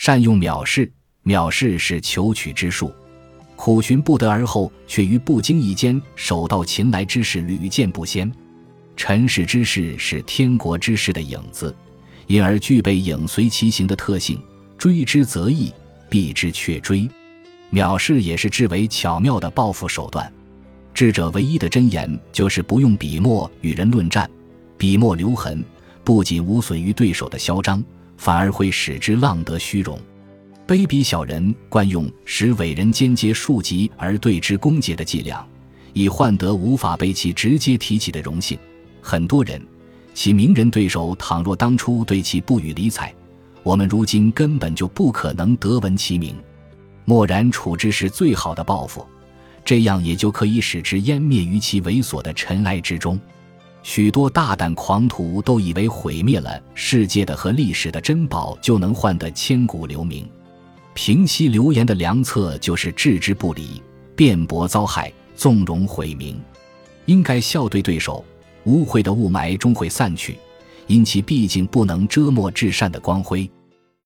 善用藐视，藐视是求取之术。苦寻不得而后，却于不经意间手到擒来之事屡见不鲜。尘世之事是天国之事的影子，因而具备影随其形的特性。追之则易，避之却追。藐视也是至为巧妙的报复手段。智者唯一的箴言就是不用笔墨与人论战，笔墨留痕不仅无损于对手的嚣张，反而会使之浪得虚荣。卑鄙小人惯用使伟人间接树敌而对之攻讦的伎俩，以换得无法被其直接提起的荣幸。很多人，其名人对手倘若当初对其不予理睬，我们如今根本就不可能得闻其名。漠然处之是最好的报复，这样也就可以使之湮灭于其猥琐的尘埃之中。许多大胆狂徒都以为毁灭了世界的和历史的珍宝就能换得千古留名。平息流言的良策就是置之不理，辩驳遭害，纵容毁名。应该笑对对手，污秽的雾霾终会散去，因其毕竟不能遮没至善的光辉。